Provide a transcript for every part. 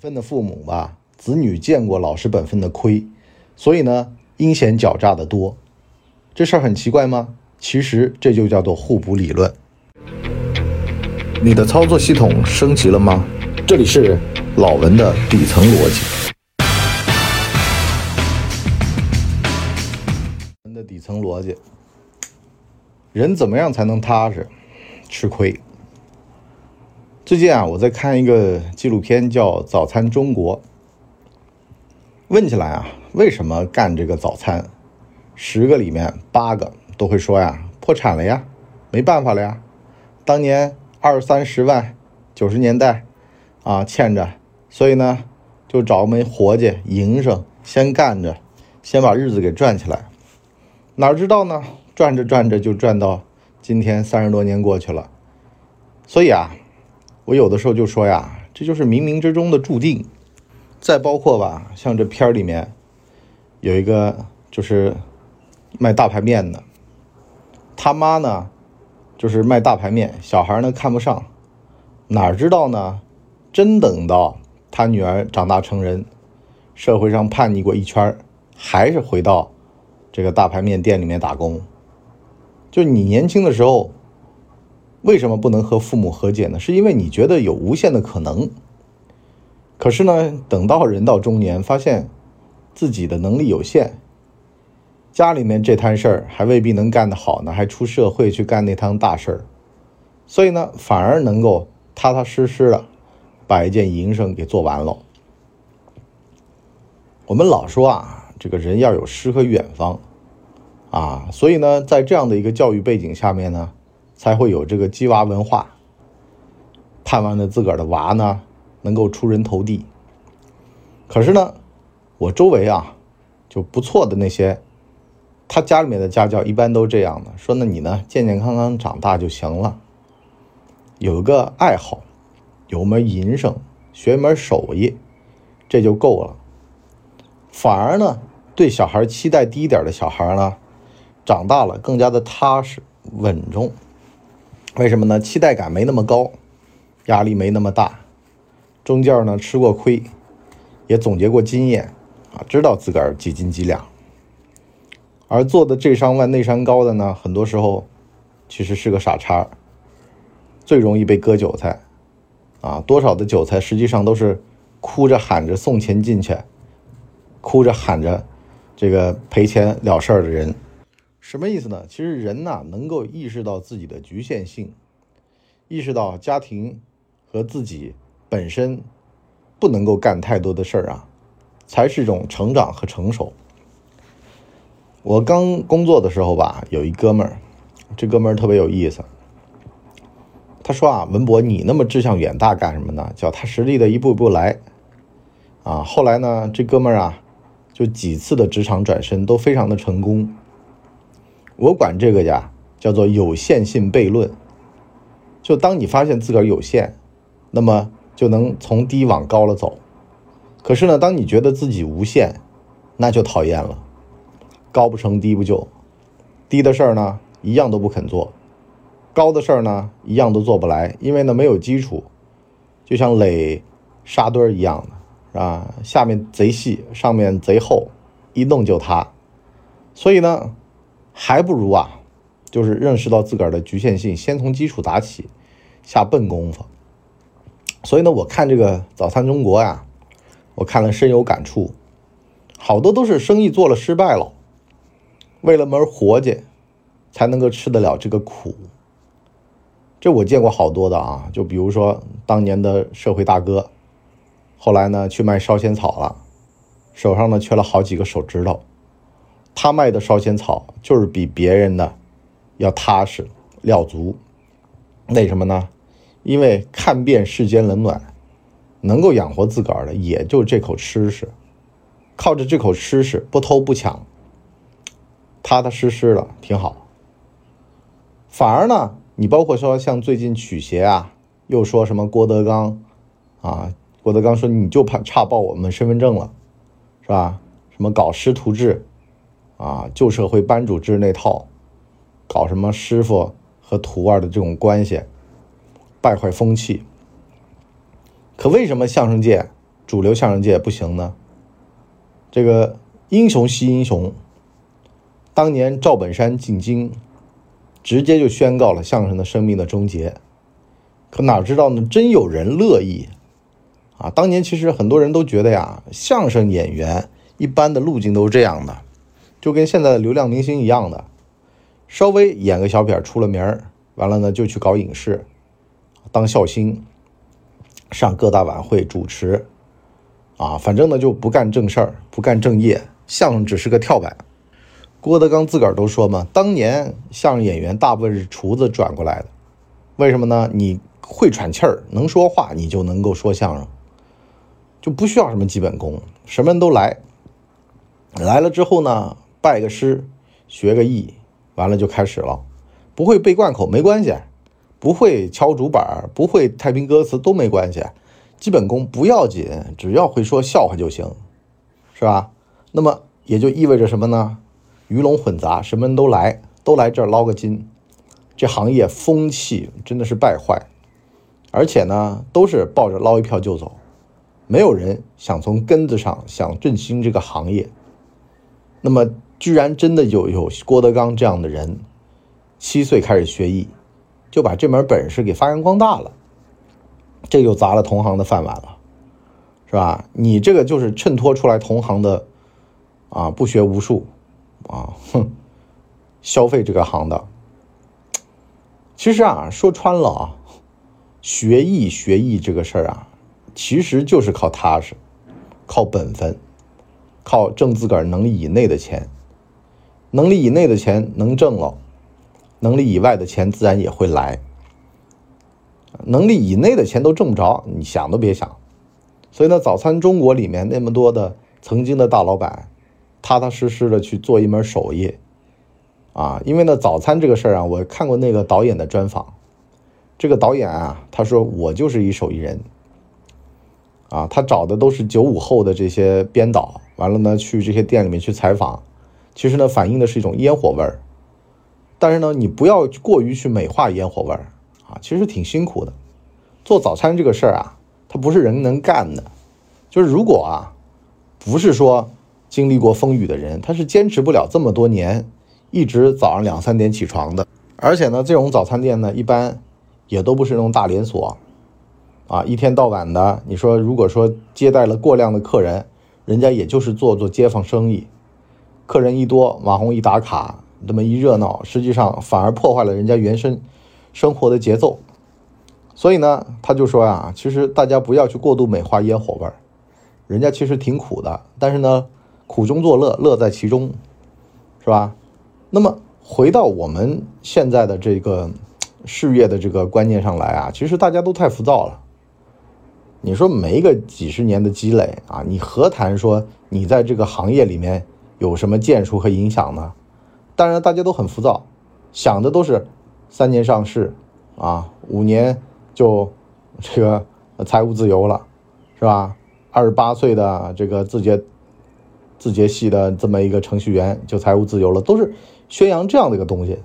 分的父母吧，子女见过老实本分的亏，所以呢，阴险狡诈的多。这事儿很奇怪吗？其实这就叫做互补理论。你的操作系统升级了吗？这里是老文的底层逻辑。文的底层逻辑，人怎么样才能踏实？吃亏。最近啊，我在看一个纪录片，叫《早餐中国》。问起来啊，为什么干这个早餐？十个里面八个都会说呀，破产了呀，没办法了呀。当年二三十万，九十年代啊欠着，所以呢就找门活计营生，先干着，先把日子给赚起来。哪知道呢，赚着赚着就赚到今天三十多年过去了。所以啊。我有的时候就说呀，这就是冥冥之中的注定。再包括吧，像这片儿里面有一个就是卖大排面的，他妈呢就是卖大排面，小孩呢看不上，哪知道呢？真等到他女儿长大成人，社会上叛逆过一圈，还是回到这个大排面店里面打工。就你年轻的时候。为什么不能和父母和解呢？是因为你觉得有无限的可能。可是呢，等到人到中年，发现自己的能力有限，家里面这摊事儿还未必能干得好呢，还出社会去干那摊大事儿，所以呢，反而能够踏踏实实的把一件营生给做完了。我们老说啊，这个人要有诗和远方啊，所以呢，在这样的一个教育背景下面呢。才会有这个鸡娃文化，盼望着自个儿的娃呢能够出人头地。可是呢，我周围啊就不错的那些，他家里面的家教一般都这样的，说那你呢健健康康长大就行了，有一个爱好，有门营生，学一门手艺，这就够了。反而呢，对小孩期待低一点的小孩呢，长大了更加的踏实稳重。为什么呢？期待感没那么高，压力没那么大，中间呢吃过亏，也总结过经验啊，知道自个儿几斤几两。而做的这山万那山高的呢，很多时候其实是个傻叉，最容易被割韭菜啊！多少的韭菜实际上都是哭着喊着送钱进去，哭着喊着这个赔钱了事儿的人。什么意思呢？其实人呐，能够意识到自己的局限性，意识到家庭和自己本身不能够干太多的事儿啊，才是一种成长和成熟。我刚工作的时候吧，有一哥们儿，这哥们儿特别有意思。他说啊，文博，你那么志向远大干什么呢？脚踏实地的一步一步来。啊，后来呢，这哥们儿啊，就几次的职场转身都非常的成功。我管这个呀叫做有限性悖论。就当你发现自个儿有限，那么就能从低往高了走。可是呢，当你觉得自己无限，那就讨厌了。高不成低不就，低的事儿呢一样都不肯做，高的事儿呢一样都做不来，因为呢没有基础，就像垒沙堆儿一样的，是吧？下面贼细，上面贼厚，一弄就塌。所以呢。还不如啊，就是认识到自个儿的局限性，先从基础打起，下笨功夫。所以呢，我看这个《早餐中国》呀，我看了深有感触。好多都是生意做了失败了，为了门活计，才能够吃得了这个苦。这我见过好多的啊，就比如说当年的社会大哥，后来呢去卖烧仙草了，手上呢缺了好几个手指头。他卖的烧仙草就是比别人的要踏实料足，为什么呢？因为看遍世间冷暖，能够养活自个儿的也就这口吃食，靠着这口吃食不偷不抢，踏踏实实的挺好。反而呢，你包括说像最近曲协啊，又说什么郭德纲啊，郭德纲说你就怕差报我们身份证了，是吧？什么搞师徒制？啊，旧社会班主制那套，搞什么师傅和徒儿的这种关系，败坏风气。可为什么相声界主流相声界不行呢？这个英雄惜英雄，当年赵本山进京，直接就宣告了相声的生命的终结。可哪知道呢？真有人乐意啊！当年其实很多人都觉得呀，相声演员一般的路径都是这样的，就跟现在的流量明星一样的，稍微演个小品出了名儿，完了呢就去搞影视，当笑星，上各大晚会主持，啊，反正呢就不干正事儿，不干正业，相声只是个跳板。郭德纲自个儿都说嘛，当年相声演员大部分是厨子转过来的，为什么呢？你。会喘气儿，能说话，你就能够说相声，就不需要什么基本功，什么人都来。来了之后呢，拜个师，学个艺，完了就开始了。不会背贯口没关系，不会敲竹板，不会太平歌词都没关系，基本功不要紧，只要会说笑话就行，是吧？那么也就意味着什么呢？鱼龙混杂，什么人都来，都来这儿捞个金，这行业风气真的是败坏。而且呢，都是抱着捞一票就走，没有人想从根子上想振兴这个行业。那么，居然真的有有郭德纲这样的人，七岁开始学艺，就把这门本事给发扬光大了，这就砸了同行的饭碗了，是吧？你这个就是衬托出来同行的啊，不学无术啊，哼，消费这个行的。其实啊，说穿了啊。学艺学艺这个事儿啊，其实就是靠踏实，靠本分，靠挣自个儿能力以内的钱。能力以内的钱能挣了，能力以外的钱自然也会来。能力以内的钱都挣不着，你想都别想。所以呢，早餐中国里面那么多的曾经的大老板，踏踏实实的去做一门手艺，啊，因为呢，早餐这个事儿啊，我看过那个导演的专访。这个导演啊，他说我就是一手艺人，啊，他找的都是九五后的这些编导，完了呢，去这些店里面去采访，其实呢，反映的是一种烟火味儿，但是呢，你不要过于去美化烟火味儿啊，其实挺辛苦的。做早餐这个事儿啊，它不是人能干的，就是如果啊，不是说经历过风雨的人，他是坚持不了这么多年，一直早上两三点起床的。而且呢，这种早餐店呢，一般。也都不是那种大连锁，啊，一天到晚的，你说如果说接待了过量的客人，人家也就是做做街坊生意，客人一多，网红一打卡，这么一热闹，实际上反而破坏了人家原生生活的节奏。所以呢，他就说呀，其实大家不要去过度美化烟火味儿，人家其实挺苦的，但是呢，苦中作乐，乐在其中，是吧？那么回到我们现在的这个。事业的这个观念上来啊，其实大家都太浮躁了。你说没个几十年的积累啊，你何谈说你在这个行业里面有什么建树和影响呢？当然，大家都很浮躁，想的都是三年上市啊，五年就这个财务自由了，是吧？二十八岁的这个字节字节系的这么一个程序员就财务自由了，都是宣扬这样的一个东西。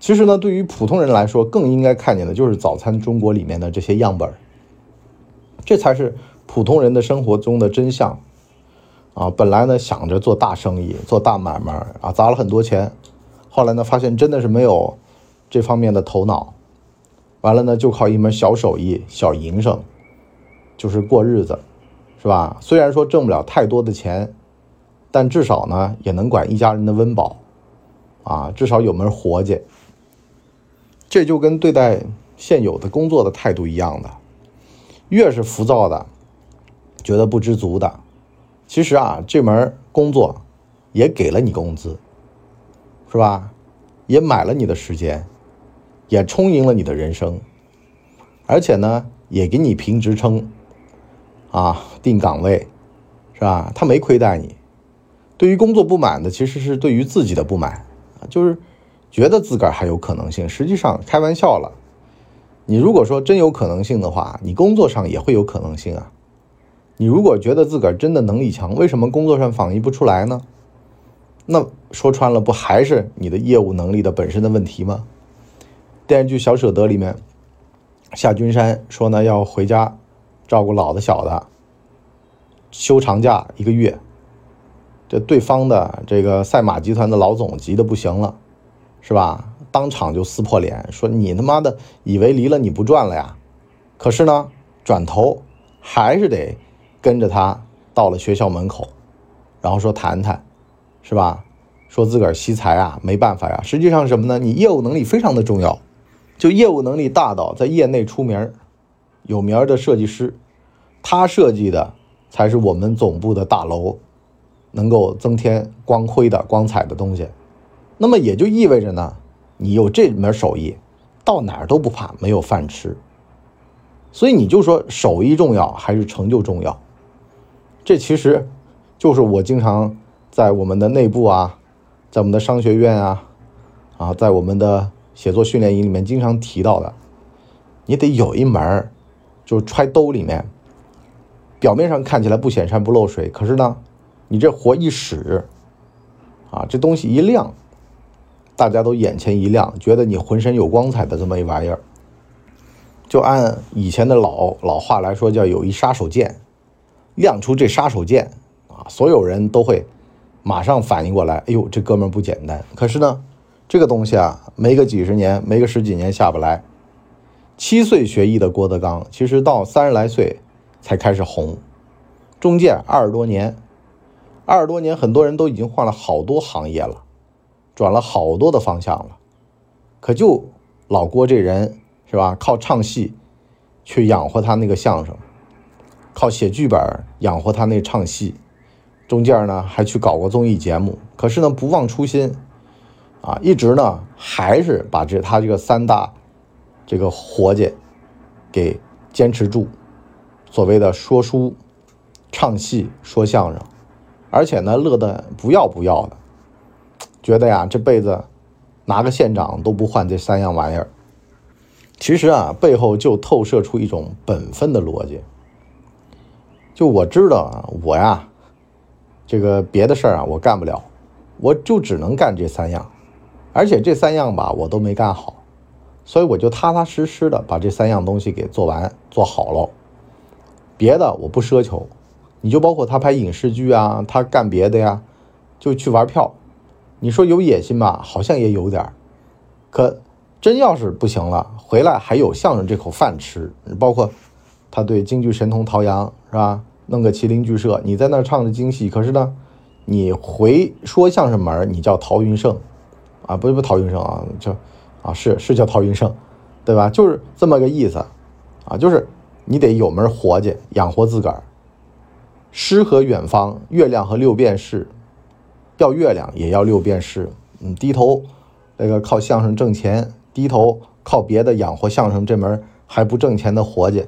其实呢，对于普通人来说，更应该看见的就是早餐中国里面的这些样本这才是普通人的生活中的真相啊！本来呢想着做大生意、做大买卖啊，砸了很多钱，后来呢发现真的是没有这方面的头脑，完了呢就靠一门小手艺、小营生，就是过日子，是吧？虽然说挣不了太多的钱，但至少呢也能管一家人的温饱啊，至少有门活计。这就跟对待现有的工作的态度一样的，越是浮躁的，觉得不知足的，其实啊，这门工作也给了你工资，是吧？也买了你的时间，也充盈了你的人生，而且呢，也给你评职称，啊，定岗位，是吧？他没亏待你。对于工作不满的，其实是对于自己的不满，就是。觉得自个儿还有可能性，实际上开玩笑了。你如果说真有可能性的话，你工作上也会有可能性啊。你如果觉得自个儿真的能力强，为什么工作上反映不出来呢？那说穿了，不还是你的业务能力的本身的问题吗？电视剧《小舍得》里面，夏君山说呢要回家照顾老的小的，休长假一个月，这对方的这个赛马集团的老总急得不行了，是吧？当场就撕破脸，说你他妈的以为离了你不赚了呀？可是呢，转头还是得跟着他到了学校门口，然后说谈谈，是吧？说自个儿惜才啊，没办法呀。实际上什么呢？你业务能力非常的重要，就业务能力大到在业内出名有名的设计师，他设计的才是我们总部的大楼能够增添光辉的光彩的东西。那么也就意味着呢，你有这门手艺，到哪儿都不怕没有饭吃。所以你就说手艺重要还是成就重要？这其实就是我经常在我们的内部啊。在我们的商学院啊，啊，在我们的写作训练营里面经常提到的，你得有一门，就揣兜里面，表面上看起来不显山不漏水，可是呢，你这活一使，啊，这东西一亮，大家都眼前一亮，觉得你浑身有光彩的这么一玩意儿。就按以前的老老话来说，叫有一杀手锏，亮出这杀手锏啊，所有人都会。马上反应过来，哎呦，这哥们不简单。可是呢，这个东西啊，没个几十年，没个十几年下不来。七岁学艺的郭德纲，其实到三十来岁才开始红，中间二十多年，二十多年，很多人都已经换了好多行业了，转了好多的方向了。可就老郭这人是吧，靠唱戏去养活他那个相声，靠写剧本养活他那唱戏。中间呢还去搞过综艺节目，可是呢不忘初心，啊，一直呢还是把这他这个三大这个活计给坚持住，所谓的说书、唱戏、说相声，而且呢乐得不要不要的，觉得呀这辈子拿个县长都不换这三样玩意儿。其实啊背后就透射出一种本分的逻辑，就我知道啊我呀。这个别的事儿啊，我干不了，我就只能干这三样，而且这三样吧，我都没干好，所以我就踏踏实实的把这三样东西给做完做好了。别的我不奢求，你就包括他拍影视剧啊，他干别的呀，就去玩票。你说有野心吧，好像也有点儿，可真要是不行了，回来还有相声这口饭吃。包括他对京剧神童陶阳，是吧？弄个麒麟剧社，你在那儿唱着京戏，可是呢，你回说相声门你叫陶云胜，啊，不是不陶云胜啊，叫啊是是叫陶云胜，对吧？就是这么个意思，啊，就是你得有门活计养活自个儿。诗和远方，月亮和六便士，要月亮也要六便士。嗯，低头那个靠相声挣钱，低头靠别的养活相声这门还不挣钱的活计。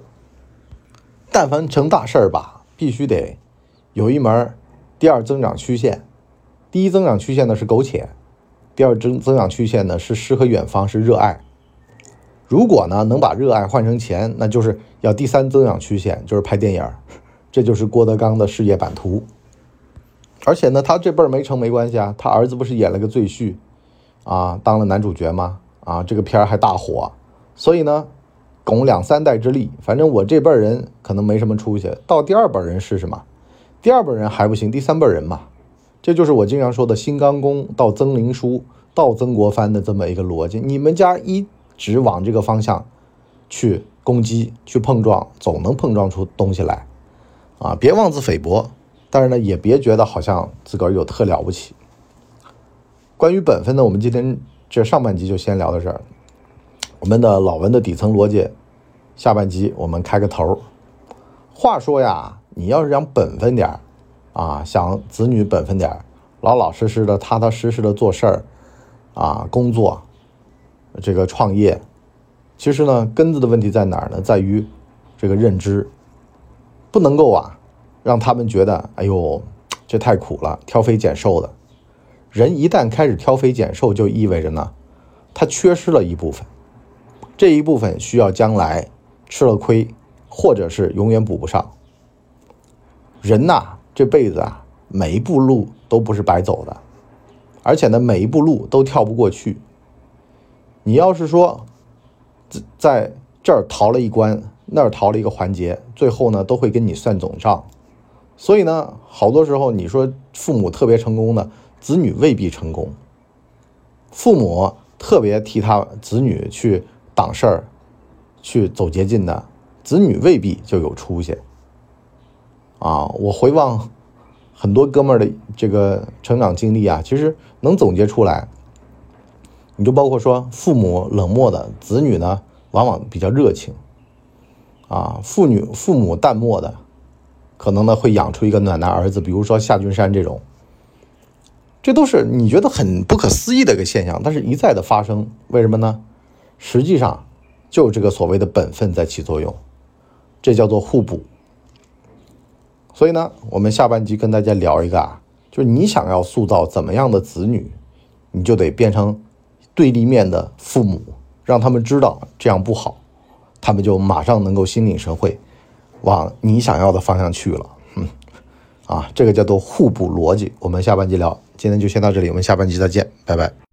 但凡成大事儿吧。必须得有一门第二增长曲线，第一增长曲线呢是苟且，第二增增长曲线呢是诗和远方，是热爱。如果呢能把热爱换成钱，那就是要第三增长曲线，就是拍电影。这就是郭德纲的事业版图。而且呢，他这辈儿没成没关系啊，他儿子不是演了个赘婿啊，当了男主角吗？啊，这个片儿还大火，所以呢。拱两三代之力，反正我这辈人可能没什么出息。到第二辈人是什么？第二辈人还不行，第三辈人嘛，这就是我经常说的新刚公到曾灵书到曾国藩的这么一个逻辑。你们家一直往这个方向去攻击、去碰撞，总能碰撞出东西来啊！别妄自菲薄，但是呢，也别觉得好像自个儿有特了不起。关于本分呢，我们今天这上半集就先聊到这儿。我们的老文的底层逻辑，下半集我们开个头。话说呀，你要是想本分点儿啊，想子女本分点儿，老老实实的、踏踏实实的做事儿啊，工作，这个创业，其实呢，根子的问题在哪儿呢？在于这个认知，不能够啊，让他们觉得，哎呦，这太苦了，挑肥拣瘦的。人一旦开始挑肥拣瘦，就意味着呢，他缺失了一部分。这一部分需要将来吃了亏，或者是永远补不上。人呐，这辈子啊，每一步路都不是白走的，而且呢，每一步路都跳不过去。你要是说在这儿逃了一关，那儿逃了一个环节，最后呢，都会跟你算总账。所以呢，好多时候你说父母特别成功的子女未必成功，父母特别替他子女去挡事儿、去走捷径的子女未必就有出息。啊，我回望很多哥们的这个成长经历啊，其实能总结出来，你就包括说父母冷漠的子女呢，往往比较热情。啊，父女父母淡漠的，可能呢会养出一个暖男儿子，比如说夏君山这种。这都是你觉得很不可思议的一个现象，但是一再的发生，为什么呢？实际上，就这个所谓的本分在起作用，这叫做互补。所以呢，我们下半集跟大家聊一个啊，就是你想要塑造怎么样的子女，你就得变成对立面的父母，让他们知道这样不好。他们就马上能够心领神会，往你想要的方向去了。嗯，啊，这个叫做互补逻辑。我们下半集聊，今天就先到这里，我们下半集再见，拜拜。